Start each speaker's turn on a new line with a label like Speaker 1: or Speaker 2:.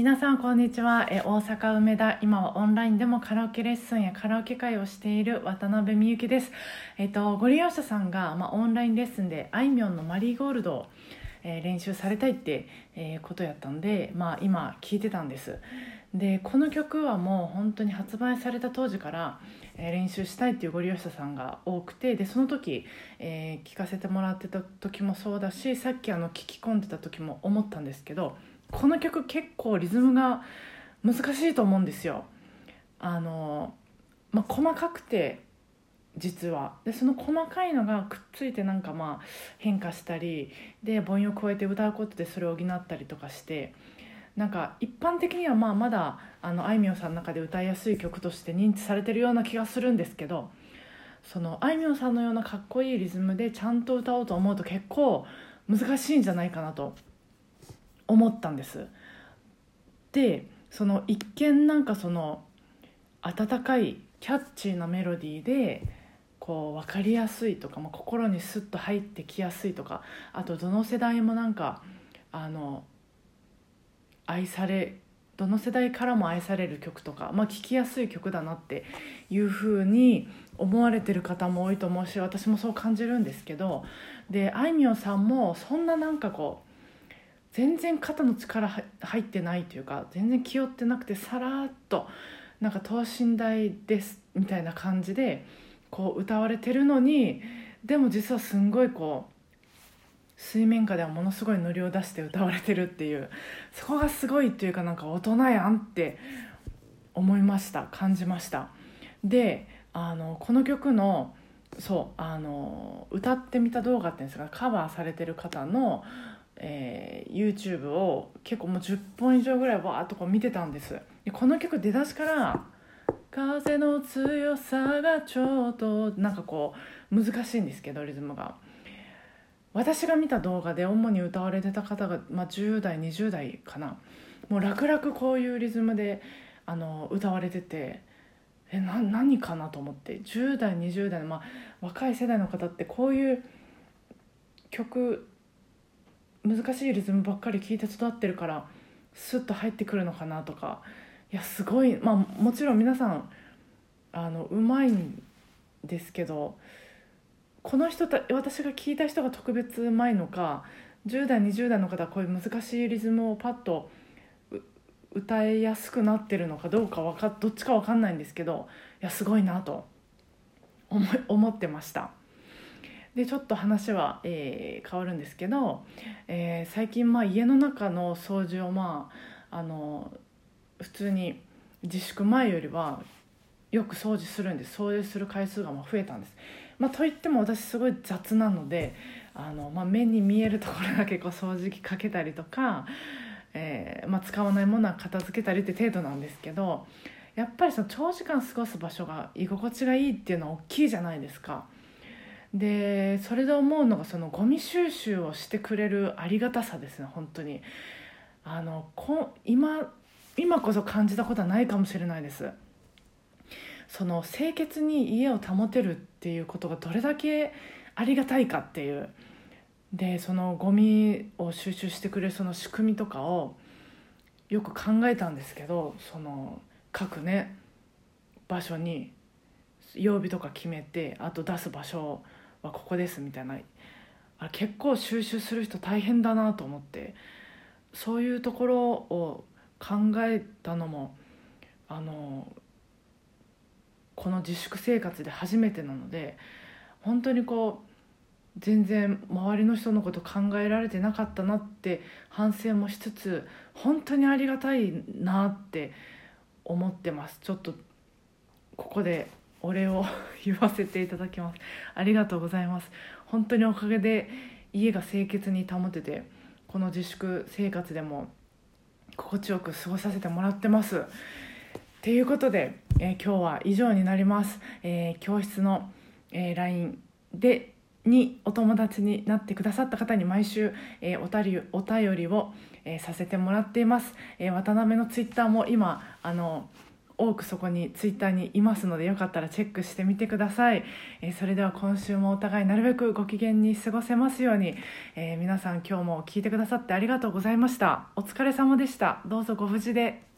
Speaker 1: 皆さんこんにちは。え大阪梅田今はオンラインでもカラオケレッスンやカラオケ会をしている渡辺美幸です。えっとご利用者さんが、まあ、オンラインレッスンであいみょんの「マリーゴールドを」えー練習されたいって、えーことやったんで、まあ、今聞いてたんです。でこの曲はもう本当に発売された当時から、えー練習したいっていうご利用者さんが多くてでその時、えー聞かせてもらってた時もそうだしさっきあの聞き込んでた時も思ったんですけどこの曲結構リズムが難しいと思うんですよ。あのまあ、細かくて実はでその細かいのがくっついてなんかまあ変化したりで母音を加えて歌うことでそれを補ったりとかしてなんか一般的にはまあまだあのあいみょんさんの中で歌いやすい曲として認知されてるような気がするんですけどそのあいみょんさんのようなかっこいいリズムでちゃんと歌おうと思うと結構難しいんじゃないかなと思ったんです。でその一見なんかその温かいキャッチーなメロディーでこう分かりやすいとか、まあ、心にスッと入ってきやすいとかあとどの世代もなんかあの愛されどの世代からも愛される曲とか、まあ、聴きやすい曲だなっていうふうに思われてる方も多いと思うし私もそう感じるんですけどであいみょんさんもそんななんかこう全然肩の力入ってないというか全然気負ってなくてさらっとなんか等身大ですみたいな感じでこう歌われてるのにでも実はすんごいこう水面下ではものすごいノリを出して歌われてるっていうそこがすごいっていうかなんか大人やんって思いました感じました。であのこの曲のそうあの歌ってみた動画っていうんですかカバーされてる方の、えー YouTube を結構もう10本以上ぐらいわーっとこう見てたんです。でこの曲出だしから「風の強さがちょっと」なんかこう難しいんですけどリズムが。私が見た動画で主に歌われてた方が、まあ、10代20代かな。もう楽々こういうリズムであの歌われててえな何かなと思って。10代20代の、まあ、若い世代の方ってこういう曲難しいリズムばっかり聴いて育ってるからスッと入ってくるのかなとか。いやすごい。まあもちろん皆さんあのうまいんですけどこの人た私が聞いた人が特別うまいのか10代20代の方はこういう難しいリズムをパッと歌いやすくなってるのかどうかかどっちかわかんないんですけどいやすごいなと思思ってました。でちょっと話は、えー変わるんですけど、えー最近まあ家の中の掃除をまああの普通に自粛前よりはよく掃除するんです掃除する回数が増えたんです。まあ、といっても私すごい雑なのであの、まあ、目に見えるところだけこう掃除機かけたりとか、えーまあ、使わないものは片付けたりって程度なんですけどやっぱりその長時間過ごす場所が居心地がいいっていうのは大きいじゃないですか。でそれで思うのがそのゴミ収集をしてくれるありがたさですね本当にあのこ今今こそ感じたことはないかもしれないですその清潔に家を保てるっていうことがどれだけありがたいかっていう。でそのゴミを収集してくれるその仕組みとかをよく考えたんですけどその各ね場所に曜日とか決めてあと出す場所はここですみたいな。あ結構収集する人大変だなと思って。そういうところを考えたのもあのこの自粛生活で初めてなので本当にこう全然周りの人のこと考えられてなかったなって反省もしつつ本当にありがたいなって思ってます。ちょっとここでお礼を 言わせていただきます。ありがとうございます。本当におかげで家が清潔に保ててこの自粛生活でも心地よく過ごさせてもらってます。っていうことで、えー今日は以上になります、えー教室の、えー LINE でにお友達になってくださった方に毎週、えーおたりお便りを、えーさせてもらっています、えー渡辺のツイッターも今あの多くそこにツイッターにいますのでよかったらチェックしてみてください、えそれでは今週もお互いなるべくご機嫌に過ごせますように、え皆さん今日も聞いてくださってありがとうございました。お疲れ様でした。どうぞご無事で。